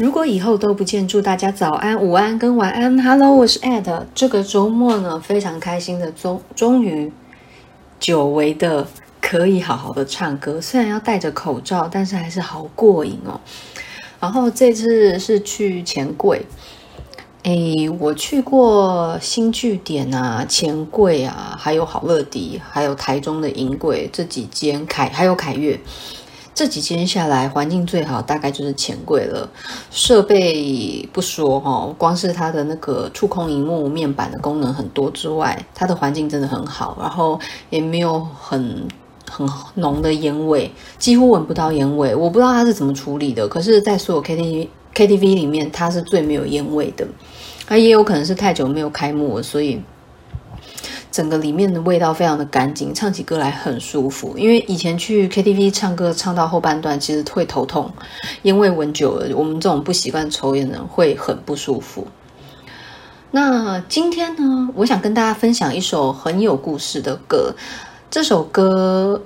如果以后都不见，祝大家早安、午安跟晚安。Hello，我是 Ed。这个周末呢，非常开心的，终终于久违的可以好好的唱歌，虽然要戴着口罩，但是还是好过瘾哦。然后这次是去钱柜，诶，我去过新据点啊、钱柜啊，还有好乐迪，还有台中的银柜这几间凯，还有凯悦。这几间下来，环境最好大概就是钱柜了。设备不说哈，光是它的那个触控萤幕面板的功能很多之外，它的环境真的很好，然后也没有很很浓的烟味，几乎闻不到烟味。我不知道它是怎么处理的，可是，在所有 K T K T V 里面，它是最没有烟味的。它也有可能是太久没有开幕了，所以。整个里面的味道非常的干净，唱起歌来很舒服。因为以前去 KTV 唱歌，唱到后半段其实会头痛，烟味闻久了，我们这种不习惯抽烟的人会很不舒服。那今天呢，我想跟大家分享一首很有故事的歌。这首歌，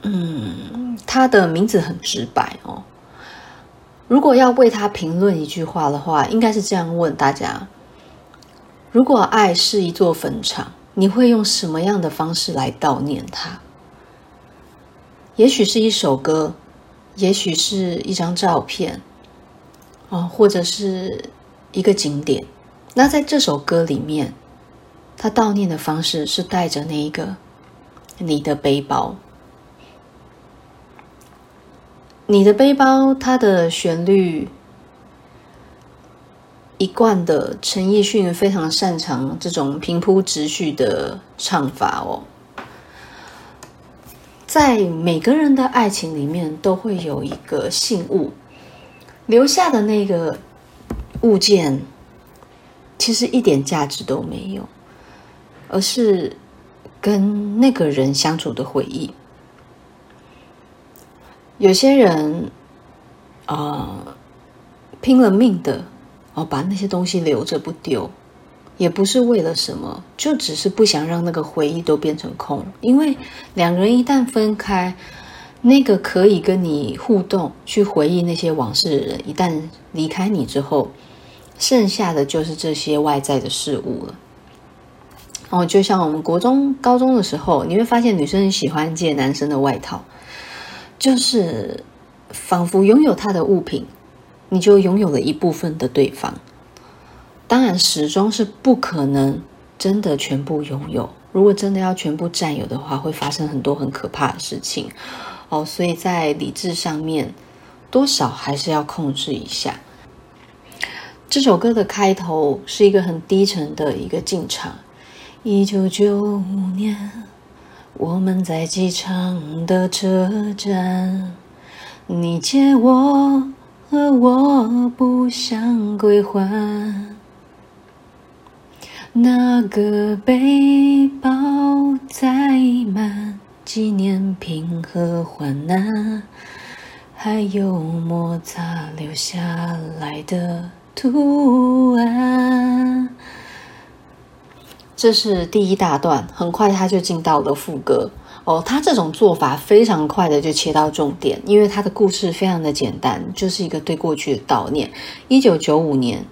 嗯，它的名字很直白哦。如果要为它评论一句话的话，应该是这样问大家。如果爱是一座坟场，你会用什么样的方式来悼念他？也许是一首歌，也许是一张照片，哦，或者是一个景点。那在这首歌里面，他悼念的方式是带着那一个你的背包，你的背包，它的旋律。一贯的陈奕迅非常擅长这种平铺直叙的唱法哦，在每个人的爱情里面都会有一个信物，留下的那个物件其实一点价值都没有，而是跟那个人相处的回忆。有些人啊，呃，拼了命的。哦，把那些东西留着不丢，也不是为了什么，就只是不想让那个回忆都变成空。因为两人一旦分开，那个可以跟你互动、去回忆那些往事的人，一旦离开你之后，剩下的就是这些外在的事物了。哦，就像我们国中、高中的时候，你会发现女生很喜欢借男生的外套，就是仿佛拥有他的物品。你就拥有了一部分的对方，当然始终是不可能真的全部拥有。如果真的要全部占有的话，会发生很多很可怕的事情哦。所以在理智上面，多少还是要控制一下。这首歌的开头是一个很低沉的一个进场。一九九五年，我们在机场的车站，你借我。而我不想归还，那个背包载满纪念品和患难，还有摩擦留下来的图案。这是第一大段，很快他就进到了副歌。哦，他这种做法非常快的就切到重点，因为他的故事非常的简单，就是一个对过去的悼念。一九九五年，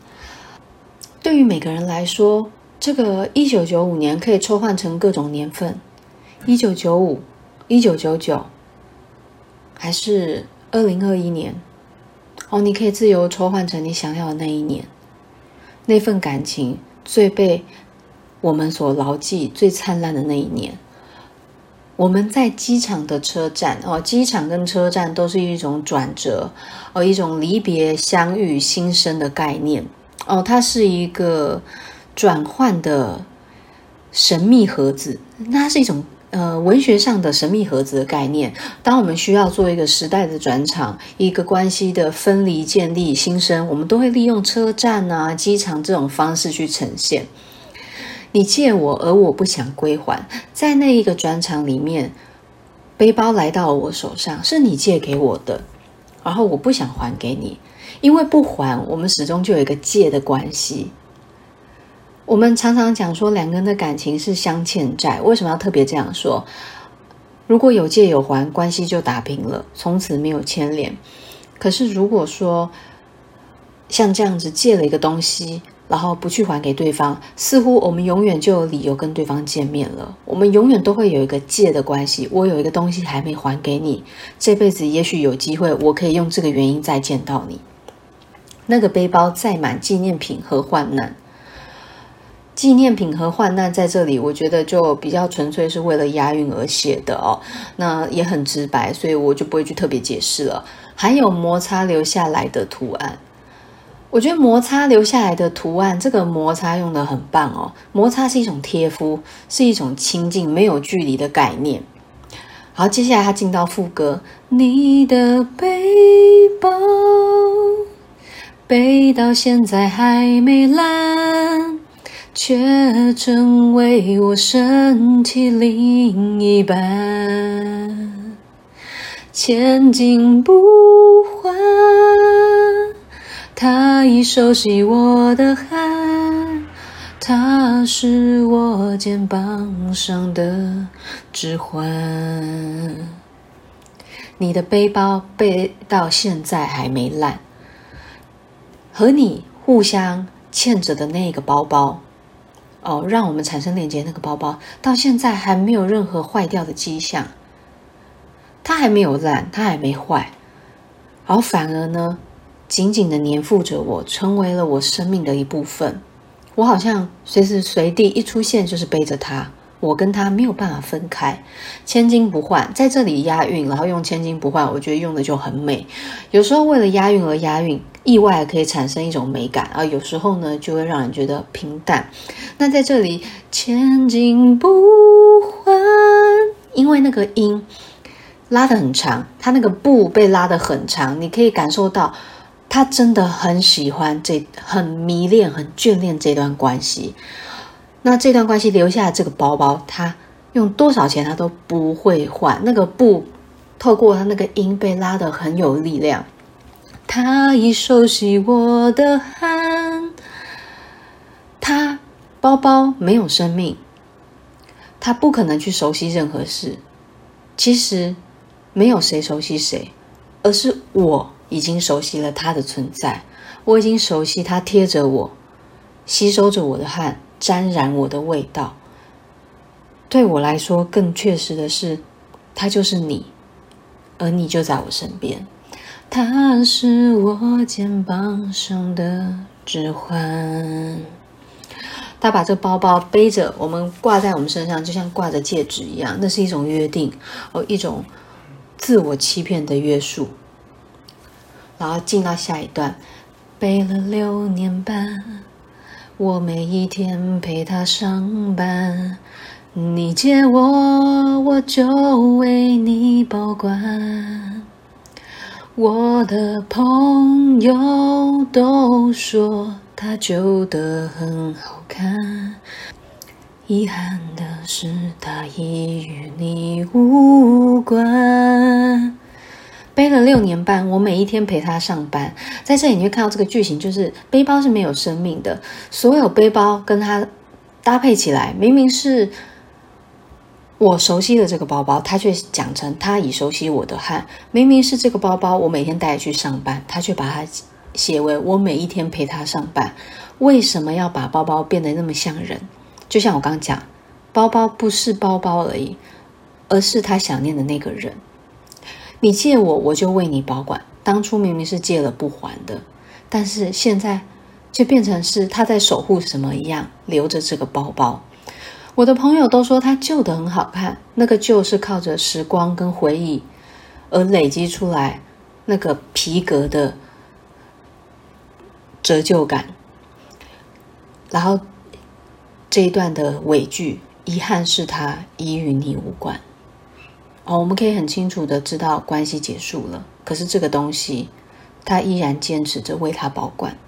对于每个人来说，这个一九九五年可以抽换成各种年份，一九九五、一九九九，还是二零二一年。哦，你可以自由抽换成你想要的那一年，那份感情最被我们所牢记、最灿烂的那一年。我们在机场的车站哦，机场跟车站都是一种转折哦，一种离别、相遇、新生的概念哦，它是一个转换的神秘盒子，那它是一种呃文学上的神秘盒子的概念。当我们需要做一个时代的转场，一个关系的分离、建立、新生，我们都会利用车站啊、机场这种方式去呈现。你借我，而我不想归还。在那一个转场里面，背包来到了我手上，是你借给我的，然后我不想还给你，因为不还，我们始终就有一个借的关系。我们常常讲说，两个人的感情是相欠债，为什么要特别这样说？如果有借有还，关系就打平了，从此没有牵连。可是如果说像这样子借了一个东西，然后不去还给对方，似乎我们永远就有理由跟对方见面了。我们永远都会有一个借的关系。我有一个东西还没还给你，这辈子也许有机会，我可以用这个原因再见到你。那个背包载满纪念品和患难，纪念品和患难在这里，我觉得就比较纯粹是为了押韵而写的哦。那也很直白，所以我就不会去特别解释了。还有摩擦留下来的图案。我觉得摩擦留下来的图案，这个摩擦用的很棒哦。摩擦是一种贴肤，是一种亲近、没有距离的概念。好，接下来他进到副歌，你的背包背到现在还没烂，却成为我身体另一半，千金不换。已熟悉我的汗，它是我肩膀上的指环。你的背包背到现在还没烂，和你互相牵着的那个包包，哦，让我们产生连接那个包包，到现在还没有任何坏掉的迹象。它还没有烂，它还没坏，而反而呢，紧紧的黏附着我，成为了我生命的一部分。我好像随时随地一出现就是背着它，我跟它没有办法分开，千金不换。在这里押韵，然后用千金不换，我觉得用的就很美。有时候为了押韵而押韵，意外可以产生一种美感啊。有时候呢，就会让人觉得平淡。那在这里，千金不换，因为那个音拉得很长，它那个不被拉得很长，你可以感受到。他真的很喜欢这，很迷恋，很眷恋这段关系。那这段关系留下这个包包，他用多少钱他都不会换。那个布透过他那个音被拉得很有力量。他已熟悉我的汗。他包包没有生命，他不可能去熟悉任何事。其实没有谁熟悉谁，而是我。已经熟悉了他的存在，我已经熟悉他贴着我，吸收着我的汗，沾染我的味道。对我来说，更确实的是，他就是你，而你就在我身边。他是我肩膀上的指环。他把这包包背着，我们挂在我们身上，就像挂着戒指一样。那是一种约定，哦，一种自我欺骗的约束。然后进到下一段，背了六年半，我每一天陪他上班。你借我，我就为你保管。我的朋友都说他旧的很好看，遗憾的是他已与你无关。背了六年半，我每一天陪他上班。在这里你会看到这个句型，就是背包是没有生命的。所有背包跟他搭配起来，明明是我熟悉的这个包包，他却讲成他已熟悉我的汗。明明是这个包包，我每天带去上班，他却把它写为我每一天陪他上班。为什么要把包包变得那么像人？就像我刚讲，包包不是包包而已，而是他想念的那个人。你借我，我就为你保管。当初明明是借了不还的，但是现在就变成是他在守护什么一样，留着这个包包。我的朋友都说它旧的很好看，那个旧是靠着时光跟回忆而累积出来，那个皮革的折旧感。然后这一段的尾句，遗憾是他已与你无关。哦，我们可以很清楚的知道关系结束了，可是这个东西，他依然坚持着为他保管，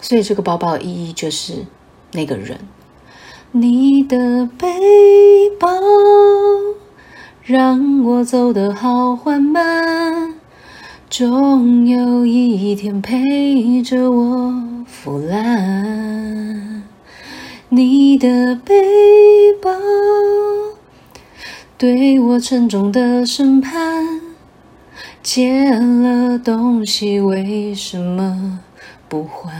所以这个包包的意义就是那个人。你的背包让我走得好缓慢，终有一天陪着我腐烂。你的背包。对我沉重的审判，借了东西为什么不还？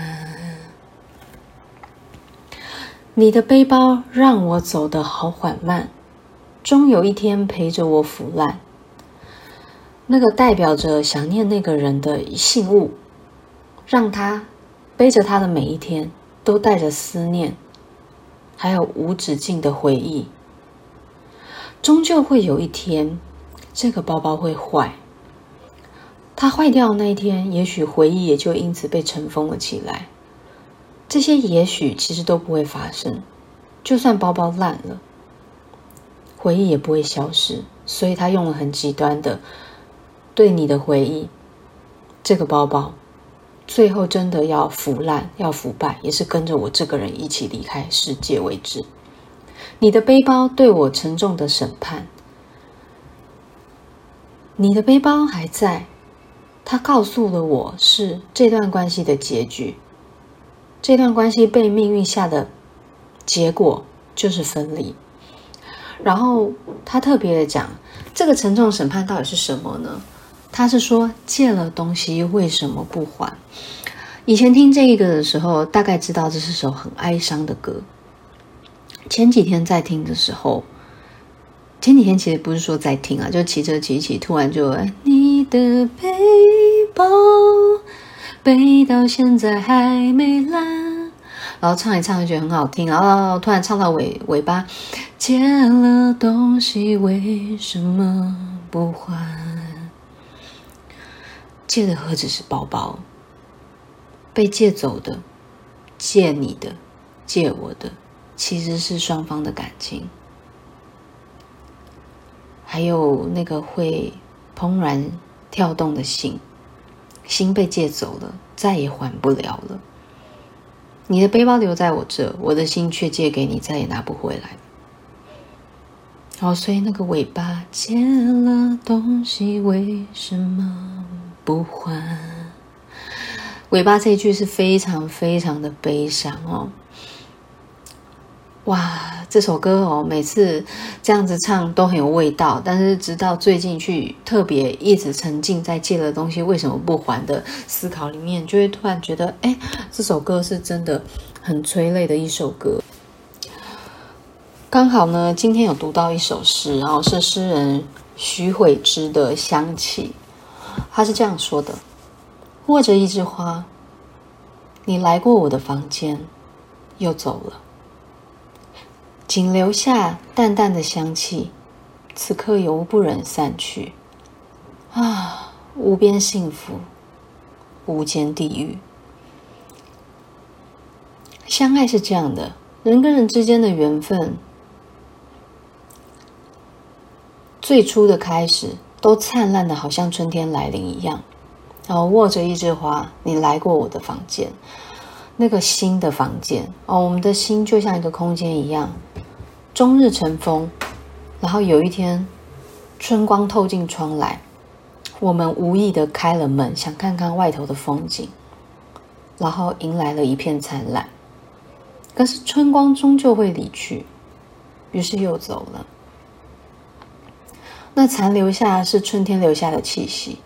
你的背包让我走得好缓慢，终有一天陪着我腐烂。那个代表着想念那个人的信物，让他背着他的每一天都带着思念，还有无止境的回忆。终究会有一天，这个包包会坏。它坏掉的那一天，也许回忆也就因此被尘封了起来。这些也许其实都不会发生，就算包包烂了，回忆也不会消失。所以他用了很极端的。对你的回忆，这个包包最后真的要腐烂、要腐败，也是跟着我这个人一起离开世界为止。你的背包对我沉重的审判，你的背包还在，他告诉了我是这段关系的结局。这段关系被命运下的结果就是分离。然后他特别的讲，这个沉重审判到底是什么呢？他是说借了东西为什么不还？以前听这一个的时候，大概知道这是首很哀伤的歌。前几天在听的时候，前几天其实不是说在听啊，就骑车骑骑，突然就你的背包背到现在还没烂，然后唱一唱就觉得很好听，然后突然唱到尾尾巴，借了东西为什么不还？借的何止是包包？被借走的，借你的，借我的，其实是双方的感情。还有那个会怦然跳动的心，心被借走了，再也还不了了。你的背包留在我这，我的心却借给你，再也拿不回来。哦，所以那个尾巴，借了东西，为什么？不还，尾巴这一句是非常非常的悲伤哦。哇，这首歌哦，每次这样子唱都很有味道，但是直到最近去特别一直沉浸在借了东西为什么不还的思考里面，就会突然觉得，哎，这首歌是真的很催泪的一首歌。刚好呢，今天有读到一首诗，然后是诗人徐慧芝的《香气》。他是这样说的：“握着一枝花，你来过我的房间，又走了，仅留下淡淡的香气，此刻犹不忍散去。啊，无边幸福，无间地狱。相爱是这样的，人跟人之间的缘分，最初的开始。”都灿烂的，好像春天来临一样。然后握着一枝花，你来过我的房间，那个新的房间哦，我们的心就像一个空间一样，终日尘封。然后有一天，春光透进窗来，我们无意的开了门，想看看外头的风景，然后迎来了一片灿烂。可是春光终究会离去，于是又走了。那残留下是春天留下的气息，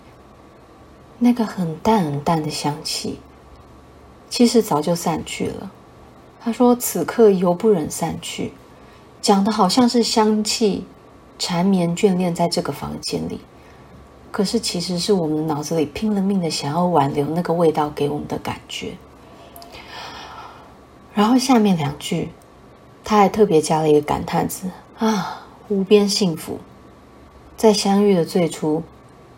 那个很淡很淡的香气，其实早就散去了。他说：“此刻犹不忍散去。”讲的好像是香气缠绵眷恋在这个房间里，可是其实是我们脑子里拼了命的想要挽留那个味道给我们的感觉。然后下面两句，他还特别加了一个感叹词：“啊，无边幸福。”在相遇的最初，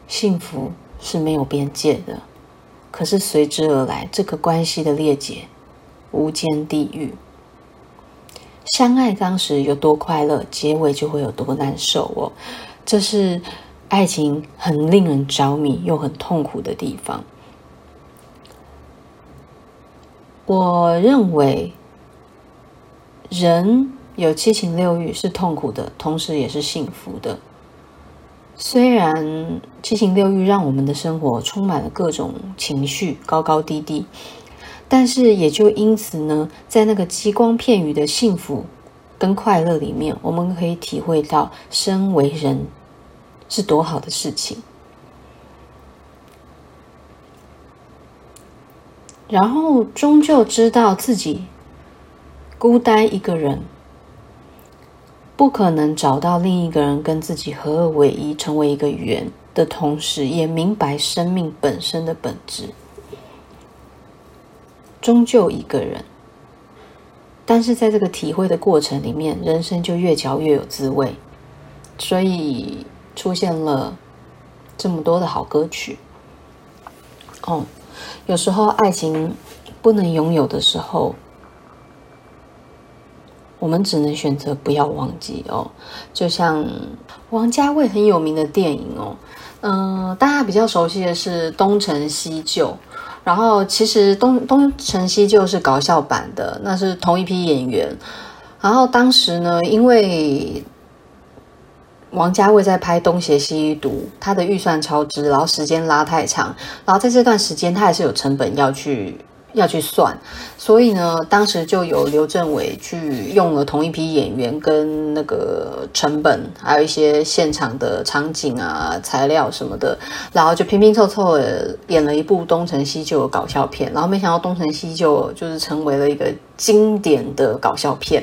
幸福是没有边界的，可是随之而来这个关系的裂解，无间地狱。相爱当时有多快乐，结尾就会有多难受哦。这是爱情很令人着迷又很痛苦的地方。我认为，人有七情六欲是痛苦的，同时也是幸福的。虽然七情六欲让我们的生活充满了各种情绪高高低低但是也就因此呢在那个激光片语的幸福跟快乐里面我们可以体会到身为人是多好的事情。然后终究知道自己孤单一个人不可能找到另一个人跟自己合二为一，成为一个圆的同时，也明白生命本身的本质。终究一个人，但是在这个体会的过程里面，人生就越嚼越有滋味，所以出现了这么多的好歌曲。哦，有时候爱情不能拥有的时候。我们只能选择不要忘记哦，就像王家卫很有名的电影哦，嗯、大家比较熟悉的是《东成西就》，然后其实东《东东成西就》是搞笑版的，那是同一批演员，然后当时呢，因为王家卫在拍《东邪西毒》，他的预算超支，然后时间拉太长，然后在这段时间他还是有成本要去。要去算，所以呢，当时就有刘镇伟去用了同一批演员跟那个成本，还有一些现场的场景啊、材料什么的，然后就拼拼凑凑的演了一部《东成西就》搞笑片，然后没想到《东成西就》就是成为了一个经典的搞笑片。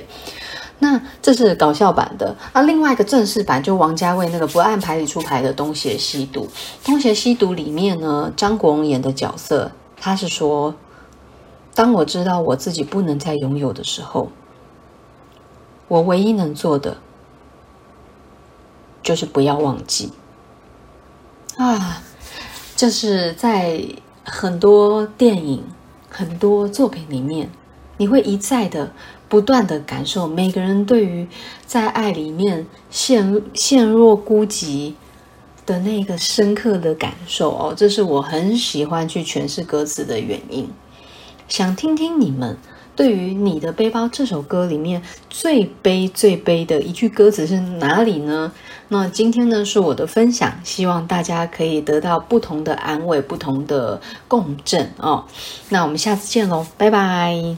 那这是搞笑版的，那另外一个正式版就王家卫那个不按牌理出牌的《东邪西毒》。《东邪西毒》里面呢，张国荣演的角色，他是说。当我知道我自己不能再拥有的时候，我唯一能做的就是不要忘记啊！这是在很多电影、很多作品里面，你会一再的、不断的感受每个人对于在爱里面陷陷若孤寂的那个深刻的感受哦。这是我很喜欢去诠释歌词的原因。想听听你们对于《你的背包》这首歌里面最悲最悲的一句歌词是哪里呢？那今天呢是我的分享，希望大家可以得到不同的安慰、不同的共振哦。那我们下次见喽，拜拜。